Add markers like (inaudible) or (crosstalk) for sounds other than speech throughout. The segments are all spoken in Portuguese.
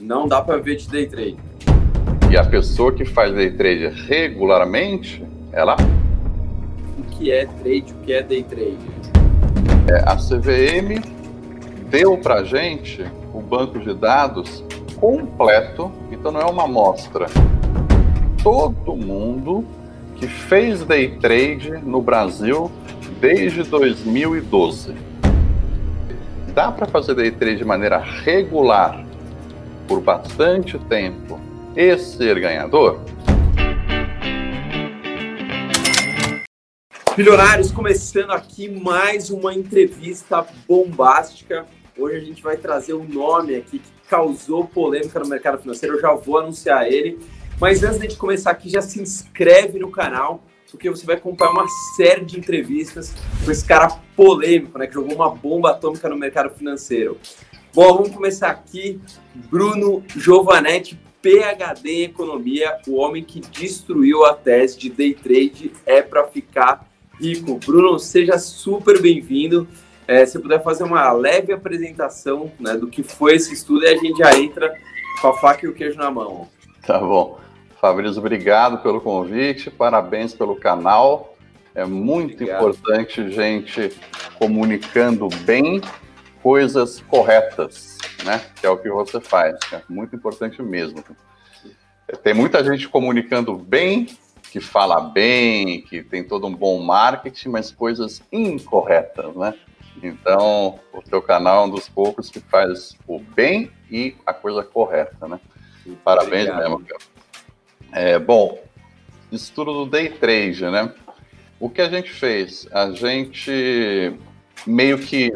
Não dá para ver de day trade. E a pessoa que faz day trade regularmente, ela. O que é trade? O que é day trade? É, a CVM deu para gente o banco de dados completo, então não é uma amostra. Todo mundo que fez day trade no Brasil desde 2012. Dá para fazer day trade de maneira regular por bastante tempo e ser ganhador? Milionários, começando aqui mais uma entrevista bombástica. Hoje a gente vai trazer um nome aqui que causou polêmica no mercado financeiro. Eu já vou anunciar ele. Mas antes de começar aqui, já se inscreve no canal, porque você vai acompanhar uma série de entrevistas com esse cara polêmico, né, que jogou uma bomba atômica no mercado financeiro. Bom, vamos começar aqui. Bruno Giovanetti, PhD em Economia, o homem que destruiu a tese de day trade é para ficar rico. Bruno, seja super bem-vindo. É, se puder fazer uma leve apresentação né, do que foi esse estudo e a gente já entra com a faca e o queijo na mão. Tá bom. Fabrício, obrigado pelo convite, parabéns pelo canal. É muito obrigado. importante gente comunicando bem coisas corretas, né? Que é o que você faz. É muito importante mesmo. Tem muita gente comunicando bem, que fala bem, que tem todo um bom marketing, mas coisas incorretas, né? Então, o teu canal é um dos poucos que faz o bem e a coisa correta, né? Parabéns Obrigado. mesmo, cara. É, bom, estudo do Day Trade, né? O que a gente fez? A gente meio que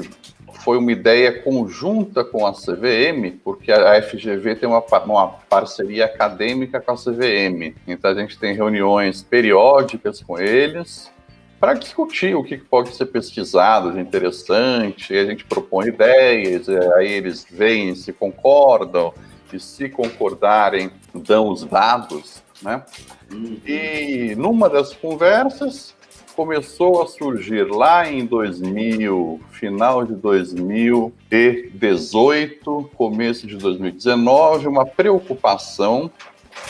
foi uma ideia conjunta com a CVM, porque a FGV tem uma, uma parceria acadêmica com a CVM. Então a gente tem reuniões periódicas com eles para discutir o que pode ser pesquisado de interessante, a gente propõe ideias, aí eles veem se concordam, e se concordarem, dão os dados, né? Uhum. E numa das conversas, começou a surgir lá em 2000, final de 2018, começo de 2019, uma preocupação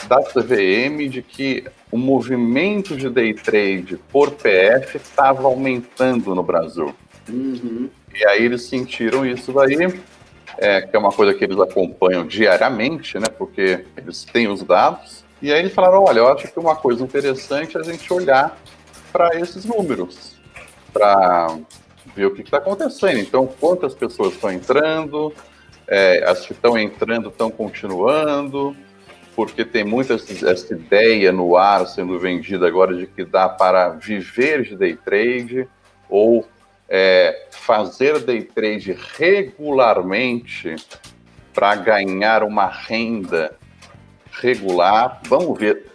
da CVM de que o movimento de day trade por PF estava aumentando no Brasil. Uhum. E aí eles sentiram isso daí, é, que é uma coisa que eles acompanham diariamente, né? Porque eles têm os dados. E aí eles falaram, olha, eu acho que uma coisa interessante é a gente olhar para esses números, para ver o que está acontecendo. Então, quantas pessoas estão entrando, é, as que estão entrando estão continuando, porque tem muita essa ideia no ar sendo vendida agora de que dá para viver de day trade ou é, fazer day trade regularmente para ganhar uma renda regular. Vamos ver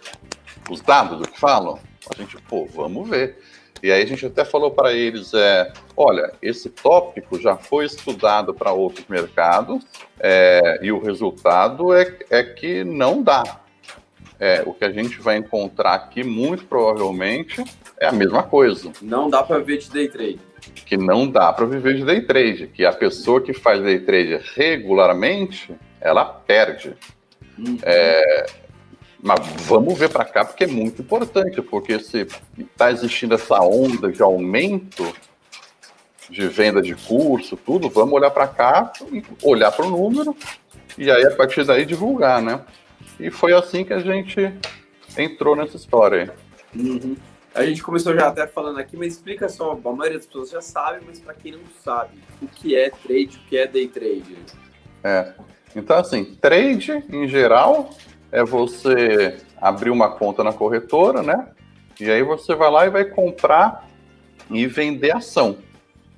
os dados do que falam? A gente, pô, vamos ver. E aí a gente até falou para eles, é, olha, esse tópico já foi estudado para outros mercados é, e o resultado é, é que não dá. É, o que a gente vai encontrar aqui, muito provavelmente, é a mesma coisa. Não dá para viver de day trade. Que não dá para viver de day trade. Que a pessoa que faz day trade regularmente, ela perde. Uhum. É, mas vamos ver para cá porque é muito importante, porque se está existindo essa onda de aumento de venda de curso, tudo, vamos olhar para cá olhar para o número e aí a partir daí divulgar, né? E foi assim que a gente entrou nessa história aí. Uhum. A gente começou já até falando aqui, mas explica só, a maioria das pessoas já sabe, mas para quem não sabe, o que é trade, o que é day trade? É. Então, assim, trade em geral é você abrir uma conta na corretora, né? E aí você vai lá e vai comprar e vender ação.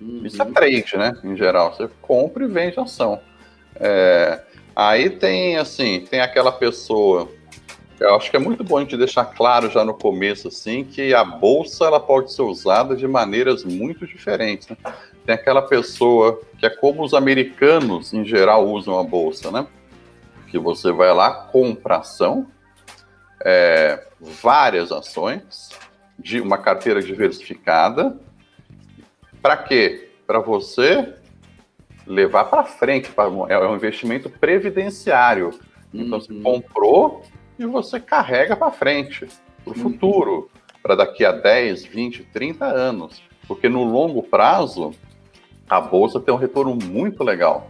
Uhum. Isso é trade, né? Em geral, você compra e vende ação. É, aí tem assim, tem aquela pessoa. Eu acho que é muito bom a gente deixar claro já no começo assim que a bolsa ela pode ser usada de maneiras muito diferentes. Né? Tem aquela pessoa que é como os americanos em geral usam a bolsa, né? Que você vai lá, compra ação, é, várias ações, de uma carteira diversificada. Para quê? Para você levar para frente, pra, é um investimento previdenciário. Então uhum. você comprou e você carrega para frente, para o uhum. futuro, para daqui a 10, 20, 30 anos. Porque no longo prazo, a bolsa tem um retorno muito legal.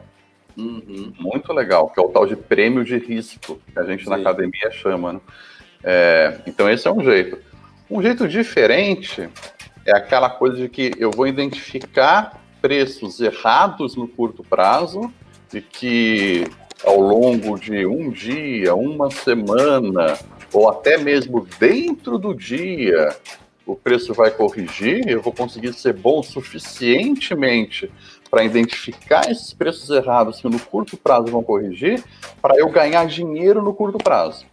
Uhum. Muito legal, que é o tal de prêmio de risco, que a gente Sim. na academia chama. Né? É, então, esse é um jeito. Um jeito diferente é aquela coisa de que eu vou identificar preços errados no curto prazo e que ao longo de um dia, uma semana, ou até mesmo dentro do dia, o preço vai corrigir, eu vou conseguir ser bom suficientemente para identificar esses preços errados que no curto prazo vão corrigir, para eu ganhar dinheiro no curto prazo.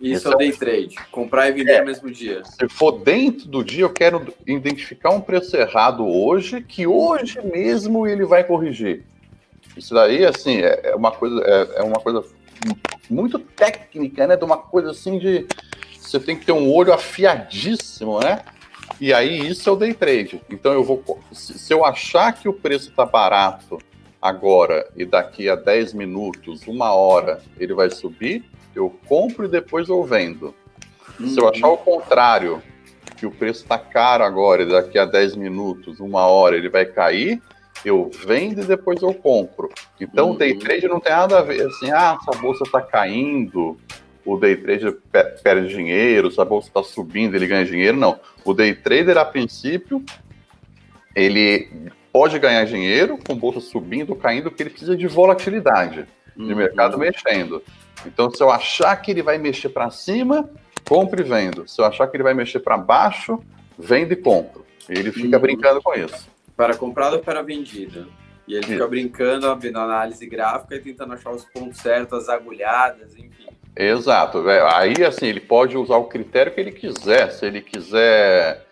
Isso então, é o day trade, comprar e vender é, no mesmo dia. Se for dentro do dia, eu quero identificar um preço errado hoje, que hoje mesmo ele vai corrigir. Isso daí, assim, é, é uma coisa, é, é, uma coisa muito técnica, né? De uma coisa assim de você tem que ter um olho afiadíssimo, né? E aí isso é o day trade. Então eu vou, se eu achar que o preço está barato agora e daqui a 10 minutos, uma hora, ele vai subir, eu compro e depois eu vendo. Uhum. Se eu achar o contrário, que o preço está caro agora e daqui a 10 minutos, uma hora, ele vai cair, eu vendo e depois eu compro. Então, uhum. o day uhum. trade não tem nada a ver assim, ah, essa bolsa está caindo, o day trader perde dinheiro, se a bolsa está subindo, ele ganha dinheiro. Não. O day trader, a princípio, ele pode ganhar dinheiro com bolsa subindo ou caindo, porque ele precisa de volatilidade de uhum. mercado mexendo. Então, se eu achar que ele vai mexer para cima, compro e vendo. Se eu achar que ele vai mexer para baixo, vendo e compro. Ele fica uhum. brincando com isso. Para comprado ou para vendido? E ele fica brincando, vendo análise gráfica e tentando achar os pontos certos, as agulhadas, enfim. Exato. Aí, assim, ele pode usar o critério que ele quiser. Se ele quiser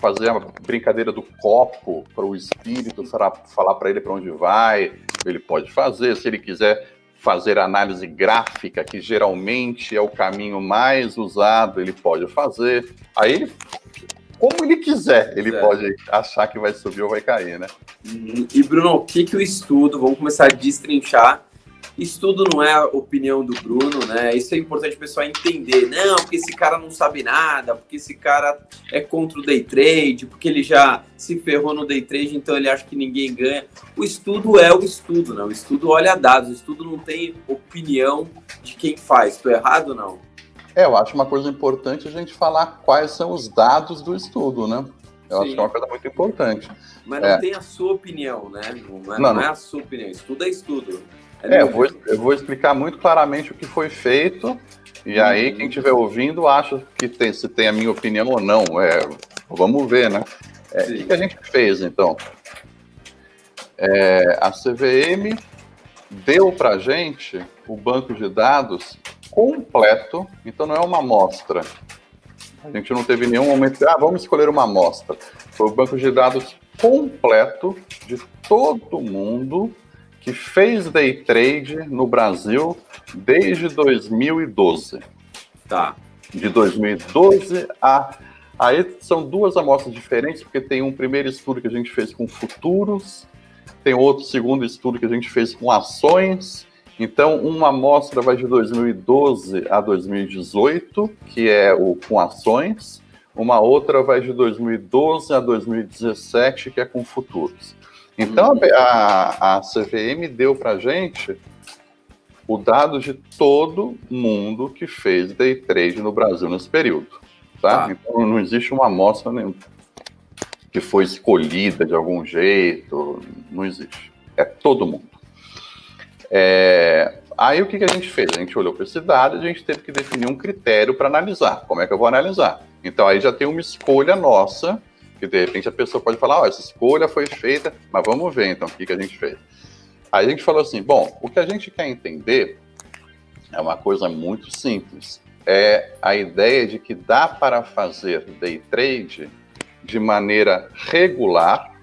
fazer a brincadeira do copo para o espírito falar para ele para onde vai, ele pode fazer. Se ele quiser fazer análise gráfica, que geralmente é o caminho mais usado, ele pode fazer. Aí ele como ele quiser, ele é. pode achar que vai subir ou vai cair, né? Uhum. E Bruno, o que, que o estudo, vamos começar a destrinchar. Estudo não é a opinião do Bruno, né? Isso é importante o pessoal entender. Não, porque esse cara não sabe nada, porque esse cara é contra o day trade, porque ele já se ferrou no day trade, então ele acha que ninguém ganha. O estudo é o estudo, né? O estudo olha dados, o estudo não tem opinião de quem faz. Estou errado ou não? É, eu acho uma coisa importante a gente falar quais são os dados do estudo, né? Eu Sim. acho que é uma coisa muito importante. Mas não é. tem a sua opinião, né? Não não, não é a sua opinião. Estudo é estudo. É, eu, vou, eu vou explicar muito claramente o que foi feito. E aí, uhum. quem estiver ouvindo, acha que tem, se tem a minha opinião ou não. É, vamos ver, né? É, o que a gente fez, então? É, a CVM deu para gente o banco de dados completo, então não é uma amostra. A gente não teve nenhum momento de, ah, vamos escolher uma amostra. Foi o banco de dados completo de todo mundo que fez day trade no Brasil desde 2012. Tá. De 2012 a. Aí são duas amostras diferentes, porque tem um primeiro estudo que a gente fez com futuros, tem outro segundo estudo que a gente fez com ações, então, uma amostra vai de 2012 a 2018, que é o com ações, uma outra vai de 2012 a 2017, que é com futuros. Então, uhum. a, a CVM deu para a gente o dado de todo mundo que fez day trade no Brasil nesse período. Tá? Ah. Então, não existe uma amostra nenhuma que foi escolhida de algum jeito, não existe. É todo mundo. É, aí o que, que a gente fez? A gente olhou para esse dado e a gente teve que definir um critério para analisar. Como é que eu vou analisar? Então aí já tem uma escolha nossa, que de repente a pessoa pode falar, ó, oh, essa escolha foi feita, mas vamos ver então o que, que a gente fez. Aí a gente falou assim, bom, o que a gente quer entender é uma coisa muito simples. É a ideia de que dá para fazer day trade de maneira regular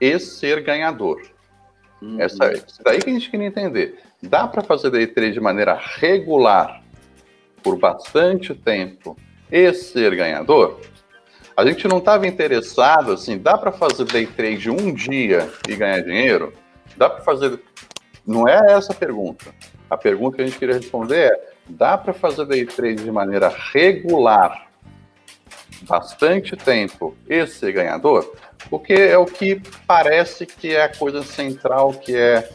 e ser ganhador. Uhum. Essa, isso daí que a gente queria entender. Dá para fazer day trade de maneira regular por bastante tempo e ser ganhador? A gente não estava interessado assim, dá para fazer day trade um dia e ganhar dinheiro? Dá para fazer. Não é essa a pergunta. A pergunta que a gente queria responder é: dá para fazer day trade de maneira regular, bastante tempo e ser ganhador? Porque é o que parece que é a coisa central que é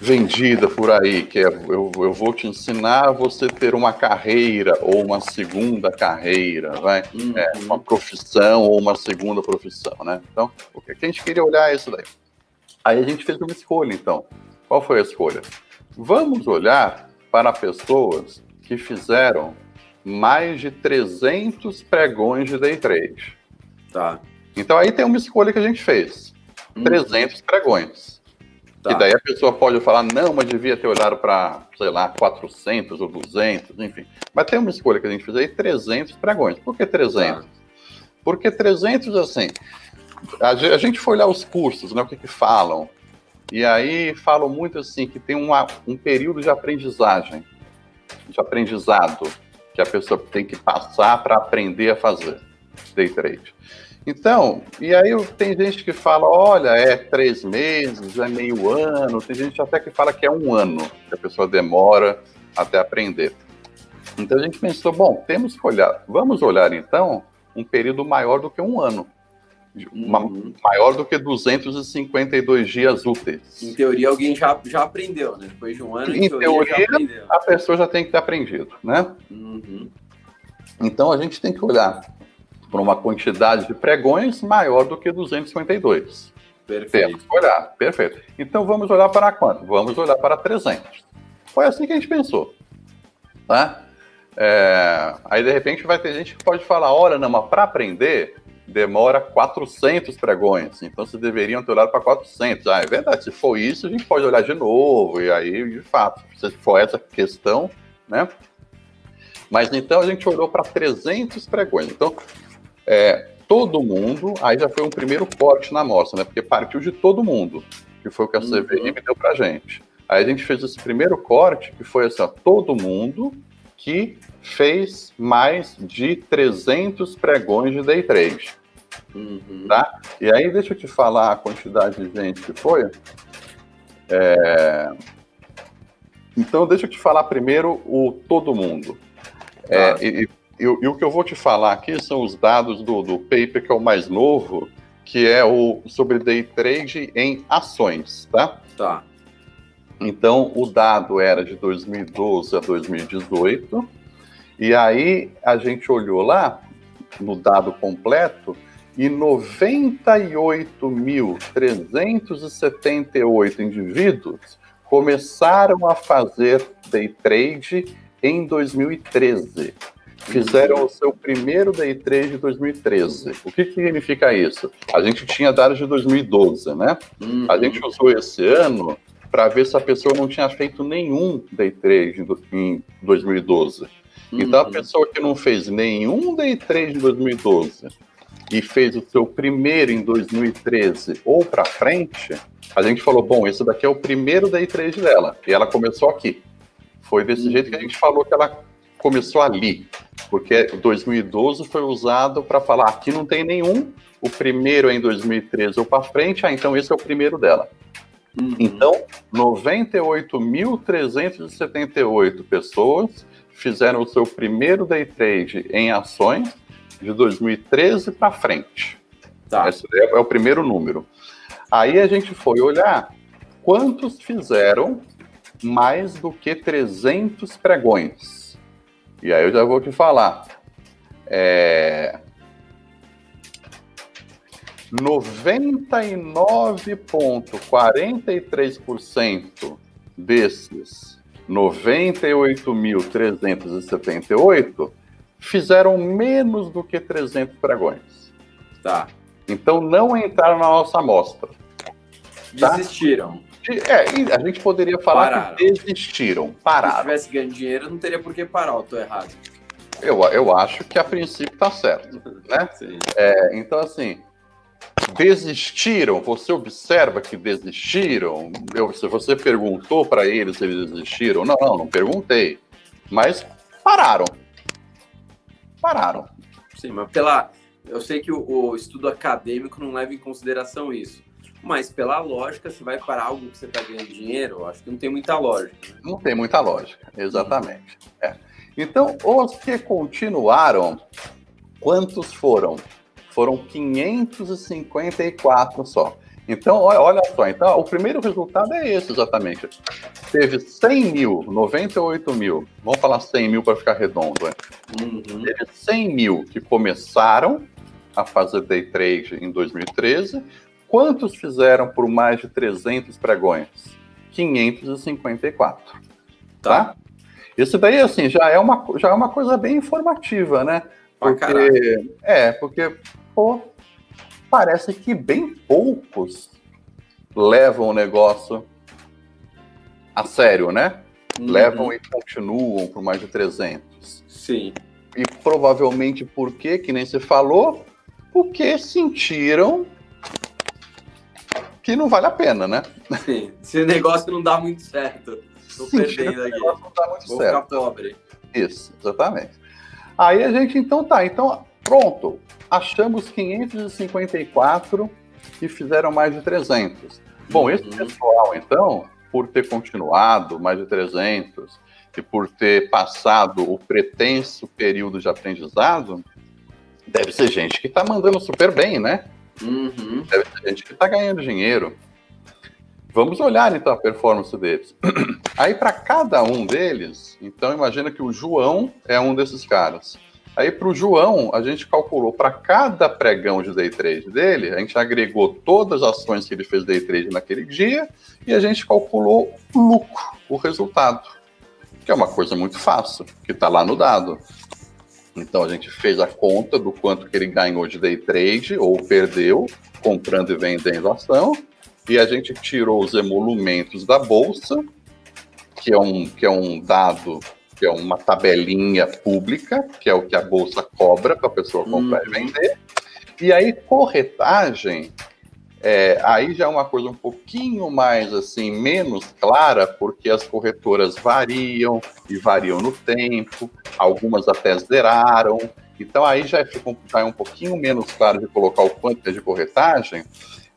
vendida por aí, que é eu, eu vou te ensinar a você ter uma carreira ou uma segunda carreira, vai? Uhum. É, uma profissão ou uma segunda profissão, né? Então, o que a gente queria olhar é isso daí. Aí a gente fez uma escolha, então. Qual foi a escolha? Vamos olhar para pessoas que fizeram mais de 300 pregões de day trade. Tá. Então aí tem uma escolha que a gente fez. Uhum. 300 pregões. Tá. E daí a pessoa pode falar, não, mas devia ter olhado para, sei lá, 400 ou 200, enfim. Mas tem uma escolha que a gente fez aí, 300 pregões. Por que 300? Tá. Porque 300, assim, a, gente foi olhar os cursos, né, o que, que falam. E aí falam muito assim, que tem uma, um período de aprendizagem, de aprendizado, que a pessoa tem que passar para aprender a fazer day trade. Então, e aí tem gente que fala, olha, é três meses, é meio ano, tem gente até que fala que é um ano que a pessoa demora até aprender. Então a gente pensou, bom, temos que olhar, vamos olhar então um período maior do que um ano. Uma, uhum. maior do que 252 dias úteis. Em teoria, alguém já, já aprendeu, né? Depois de um ano, em, em teoria, teoria a pessoa já tem que ter aprendido, né? Uhum. Então a gente tem que olhar por uma quantidade de pregões maior do que 252. Perfeito. Temos que olhar, perfeito. Então vamos olhar para quanto? Vamos olhar para 300. Foi assim que a gente pensou. Tá? É, aí de repente vai ter gente que pode falar: olha, não, mas para aprender demora 400 pregões, então vocês deveriam ter olhado para 400. Ah, é verdade, se for isso, a gente pode olhar de novo, e aí, de fato, se for essa questão, né? Mas então a gente olhou para 300 pregões. Então, é, todo mundo, aí já foi um primeiro corte na amostra, né? Porque partiu de todo mundo, que foi o que a CVM uhum. deu pra gente. Aí a gente fez esse primeiro corte, que foi assim, ó, todo mundo que fez mais de 300 pregões de day trade. Uhum. Tá? E aí, deixa eu te falar a quantidade de gente que foi. É... Então, deixa eu te falar primeiro o todo mundo. É, tá. É, e, e, e, o que eu vou te falar aqui são os dados do, do paper, que é o mais novo, que é o sobre day trade em ações, tá? Tá. Então, o dado era de 2012 a 2018, e aí a gente olhou lá, no dado completo, e 98.378 indivíduos começaram a fazer day trade em 2013 fizeram o seu primeiro day trade de 2013. O que, que significa isso? A gente tinha dados de 2012, né? Uhum. A gente usou esse ano para ver se a pessoa não tinha feito nenhum day trade em 2012. Uhum. Então, a uhum. pessoa que não fez nenhum day trade em 2012 e fez o seu primeiro em 2013 ou para frente, a gente falou: bom, esse daqui é o primeiro day trade dela. E ela começou aqui. Foi desse uhum. jeito que a gente falou que ela começou ali, porque 2012 foi usado para falar aqui não tem nenhum, o primeiro é em 2013 ou para frente, ah, então esse é o primeiro dela. Uhum. Então, 98.378 pessoas fizeram o seu primeiro day trade em ações de 2013 para frente. Tá. Esse é, é o primeiro número. Aí a gente foi olhar quantos fizeram mais do que 300 pregões. E aí eu já vou te falar. É... 99,43% desses 98.378 fizeram menos do que 300 pregões. Tá. Então não entraram na nossa amostra. Tá? Desistiram. É, a gente poderia falar pararam. que desistiram, pararam. Se tivesse ganho dinheiro, não teria por que parar, eu tô errado. Eu, eu acho que a princípio tá certo, né? (laughs) É, então, assim, desistiram, você observa que desistiram? Eu, se você perguntou para eles se eles desistiram, não, não, não perguntei. Mas pararam. Pararam. Sim, mas pela. Eu sei que o, o estudo acadêmico não leva em consideração isso Mas pela lógica, se vai para algo que você está ganhando dinheiro, acho que não tem muita lógica. Né? Não tem muita lógica, exatamente. É. Então, os que continuaram, quantos foram? Foram 554 só. Então, olha só, então, o primeiro resultado é esse exatamente. Teve 100 mil, 98 mil, vamos falar 100 mil para ficar redondo. Né? Uhum. Teve 100 mil que começaram a fazer day trade em 2013. Quantos fizeram por mais de 300 pregões? 554. Tá? tá? Isso daí, assim, já é uma, já é uma coisa bem informativa, né? Porque, é, porque, pô, parece que bem poucos levam o negócio a sério, né? Uhum. Levam e continuam por mais de 300. Sim. E provavelmente por quê? Que nem você falou, porque sentiram que não vale a pena, né? Sim. Esse negócio não dá muito certo. Tô perdendo aqui. Não dá muito Vou certo. ficar pobre. Isso, exatamente. Aí a gente, então tá, então pronto, achamos 554 e fizeram mais de 300. Bom, esse uhum. pessoal, então, por ter continuado mais de 300 e por ter passado o pretenso período de aprendizado, deve ser gente que está mandando super bem, né? Uhum. Deve gente que está ganhando dinheiro. Vamos olhar então a performance deles. (clears throat) Aí para cada um deles, então imagina que o João é um desses caras. Aí para o João, a gente calculou para cada pregão de day trade dele, a gente agregou todas as ações que ele fez day trade naquele dia e a gente calculou o lucro, o resultado, que é uma coisa muito fácil, que está lá no dado. Então a gente fez a conta do quanto que ele ganhou de day trade ou perdeu comprando e vendendo ação e a gente tirou os emolumentos da bolsa, que é um, que é um dado, que é uma tabelinha pública, que é o que a bolsa cobra para a pessoa comprar e vender. E aí, corretagem, é, aí já é uma coisa um pouquinho mais assim, menos clara, porque as corretoras variam e variam no tempo, algumas até zeraram. Então aí já fica um, já é um pouquinho menos claro de colocar o quanto é de corretagem,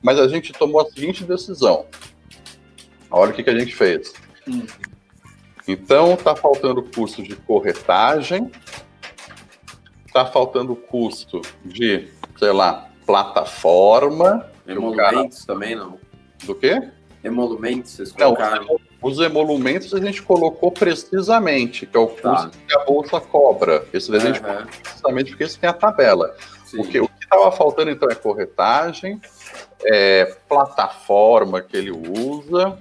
mas a gente tomou a seguinte decisão. Olha o que, que a gente fez. Hum. Então, está faltando custo de corretagem, está faltando custo de, sei lá, plataforma. Emolumentos cara... também, não? Do quê? Emolumentos, vocês colocaram? Não, os emolumentos a gente colocou precisamente, que é o custo tá. que a bolsa cobra. Esse daí uhum. a gente colocou precisamente porque isso tem a tabela. O que estava faltando, então, é corretagem, é, plataforma que ele usa,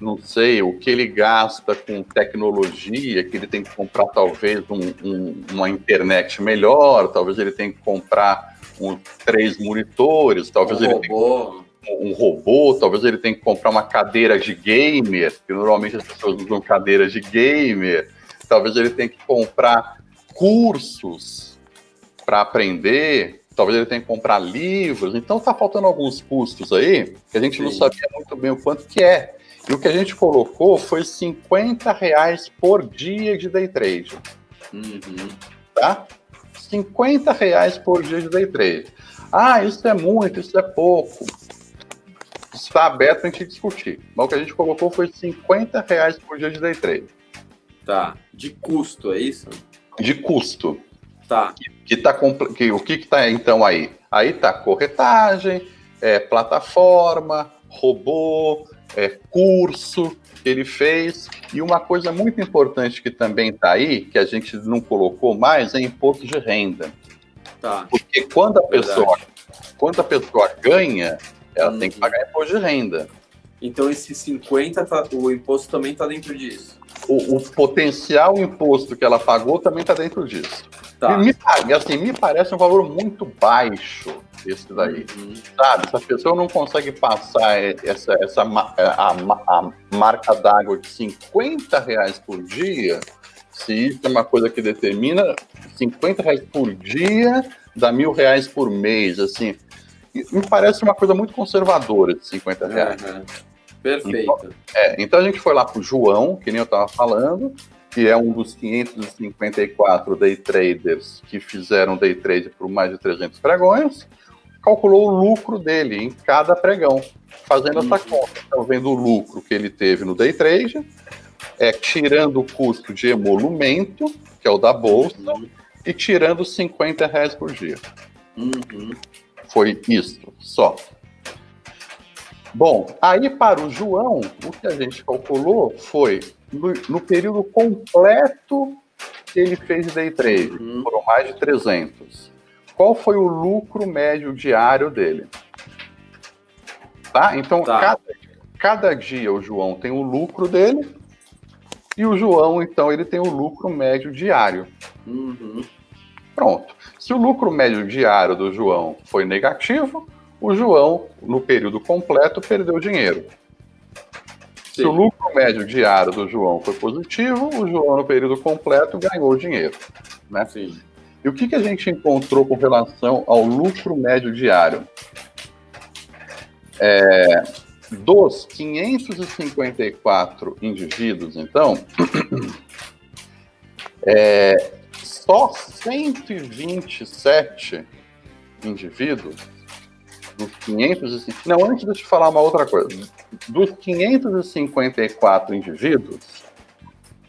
não sei, o que ele gasta com tecnologia, que ele tem que comprar talvez um, um, uma internet melhor, talvez ele tenha que comprar um, três monitores, talvez um ele robô. tenha um robô, talvez ele tenha que comprar uma cadeira de gamer, que normalmente as pessoas usam cadeiras de gamer, talvez ele tenha que comprar cursos para aprender, talvez ele tenha que comprar livros, então está faltando alguns custos aí que a gente Sim. não sabia muito bem o quanto que é. E o que a gente colocou foi 50 reais por dia de day trade. Uhum. Tá? 50 reais por dia de day trade. Ah, isso é muito, isso é pouco. Está aberto para a gente discutir. Mas o que a gente colocou foi 50 reais por dia de day trade. Tá. De custo, é isso? De custo. Tá. Que, que tá que, o que está então aí? Aí tá corretagem, é, plataforma, robô, é, curso que ele fez. E uma coisa muito importante que também está aí, que a gente não colocou mais, é imposto de renda. Tá. Porque quando a pessoa, quando a pessoa ganha, ela tem que pagar imposto de renda. Então esse 50, tá, o imposto também está dentro disso. O, o, potencial imposto que ela pagou também está dentro disso. Tá. Me, assim, me parece um valor muito baixo esse daí. Uhum. Sabe? Se a pessoa não consegue passar essa, essa a, a, a marca d'água de 50 reais por dia, se isso é uma coisa que determina 50 reais por dia dá mil reais por mês, assim, me parece uma coisa muito conservadora de 50 reais. Uhum. Perfeito. Então, é, então a gente foi lá para o João, que nem eu estava falando, que é um dos 554 day traders que fizeram day trade por mais de 300 pregões calculou o lucro dele em cada pregão, fazendo essa conta. Então, vendo o lucro que ele teve no day trade, é, tirando o custo de emolumento, que é o da bolsa, uhum. e tirando 50 reais por dia. Uhum. Foi isso, só. Bom, aí para o João, o que a gente calculou foi no, no período completo que ele fez day trade, uhum. foram mais de 300. Qual foi o lucro médio diário dele? Tá? Então, tá. Cada, cada dia o João tem o lucro dele e o João, então, ele tem o lucro médio diário. Uhum. Pronto. Se o lucro médio diário do João foi negativo, o João, no período completo, perdeu dinheiro. Sim. Se o lucro médio diário do João foi positivo, o João, no período completo, ganhou dinheiro. Né? Sim. E o que, que a gente encontrou com relação ao lucro médio diário? É, dos 554 indivíduos, então, (clears throat) é, só 127 indivíduos dos 550. Não, antes de eu te falar uma outra coisa. Dos 554 indivíduos,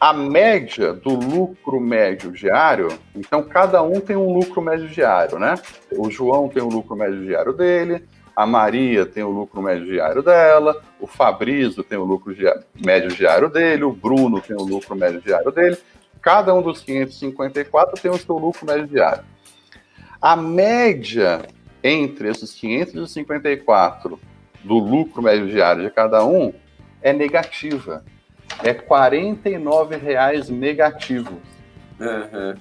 a média do lucro médio diário, então cada um tem um lucro médio diário, né? O João tem o lucro médio diário dele, a Maria tem o lucro médio diário dela, o Fabrício tem o lucro diário, médio diário dele, o Bruno tem o lucro médio diário dele. Cada um dos 554 tem o seu lucro médio diário. A média entre esses 554 do lucro médio diário de cada um é negativa. É R$ 49,00 negativo. Uhum.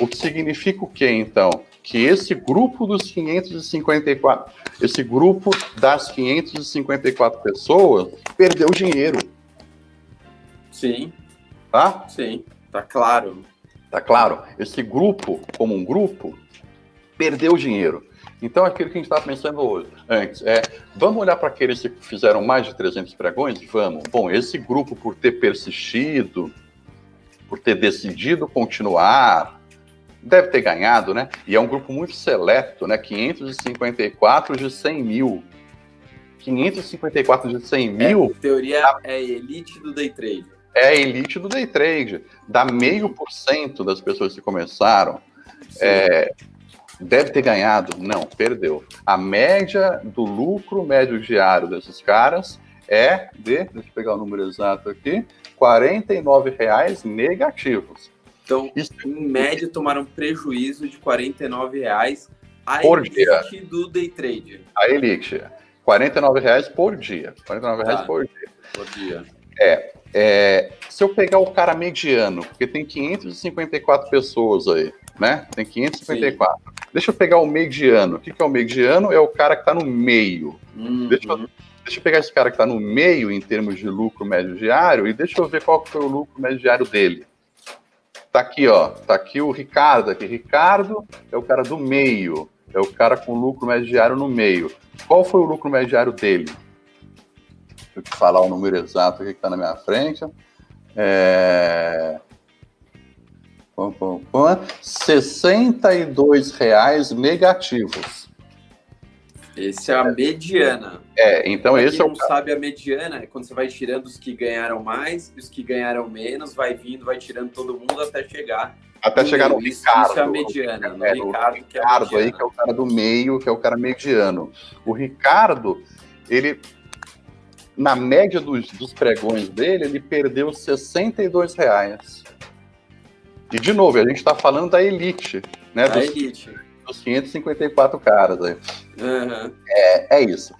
O que significa o quê, então? Que esse grupo dos 554 esse grupo das 554 pessoas perdeu dinheiro. Sim. Tá? Sim, tá claro. Tá claro. Esse grupo, como um grupo, perdeu dinheiro. Então, aquilo que a gente estava pensando hoje, antes, é, vamos olhar para aqueles que fizeram mais de 300 pregões? Vamos. Bom, esse grupo, por ter persistido, por ter decidido continuar, deve ter ganhado, né? E é um grupo muito seleto, né? 554 de 100 mil. 554 de 100 é, mil. É, teoria é elite do day trade. É a elite do day trade. Dá meio por cento das pessoas que começaram. É, deve ter ganhado? Não, perdeu. A média do lucro médio diário desses caras é de, deixa eu pegar o número exato aqui, R$ 49,00 negativos. Então, Isso. em média, tomaram prejuízo de R$ reais a por elite dia. do day trade. A elite. R$ reais por dia. R$ reais tá. por dia. Por dia. É, é, se eu pegar o cara mediano, porque tem 554 pessoas aí, né? Tem 554. Sim. Deixa eu pegar o mediano. O que, que é o mediano? É o cara que está no meio. Uhum. Deixa, eu, deixa eu pegar esse cara que está no meio em termos de lucro médio diário e deixa eu ver qual foi o lucro médio diário dele. Tá aqui, ó. Tá aqui o Ricardo aqui. Ricardo é o cara do meio. É o cara com lucro médio diário no meio. Qual foi o lucro médio diário dele? Deixa eu te falar o número exato aqui que está na minha frente. É... Pum, pum, pum. 62 reais negativos. Esse é a mediana. É, então pra esse quem é o. não sabe a mediana, é quando você vai tirando os que ganharam mais e os que ganharam menos, vai vindo, vai tirando todo mundo até chegar. Até chegar no Ricardo. Isso é a mediana. No é, Ricardo, que é Ricardo aí, que é o cara do meio, que é o cara mediano. O Ricardo, ele. Na média dos, dos pregões dele, ele perdeu 62 reais. E, de novo, a gente está falando da elite. Né, da dos, elite dos 554 caras aí. Uhum. É, é isso.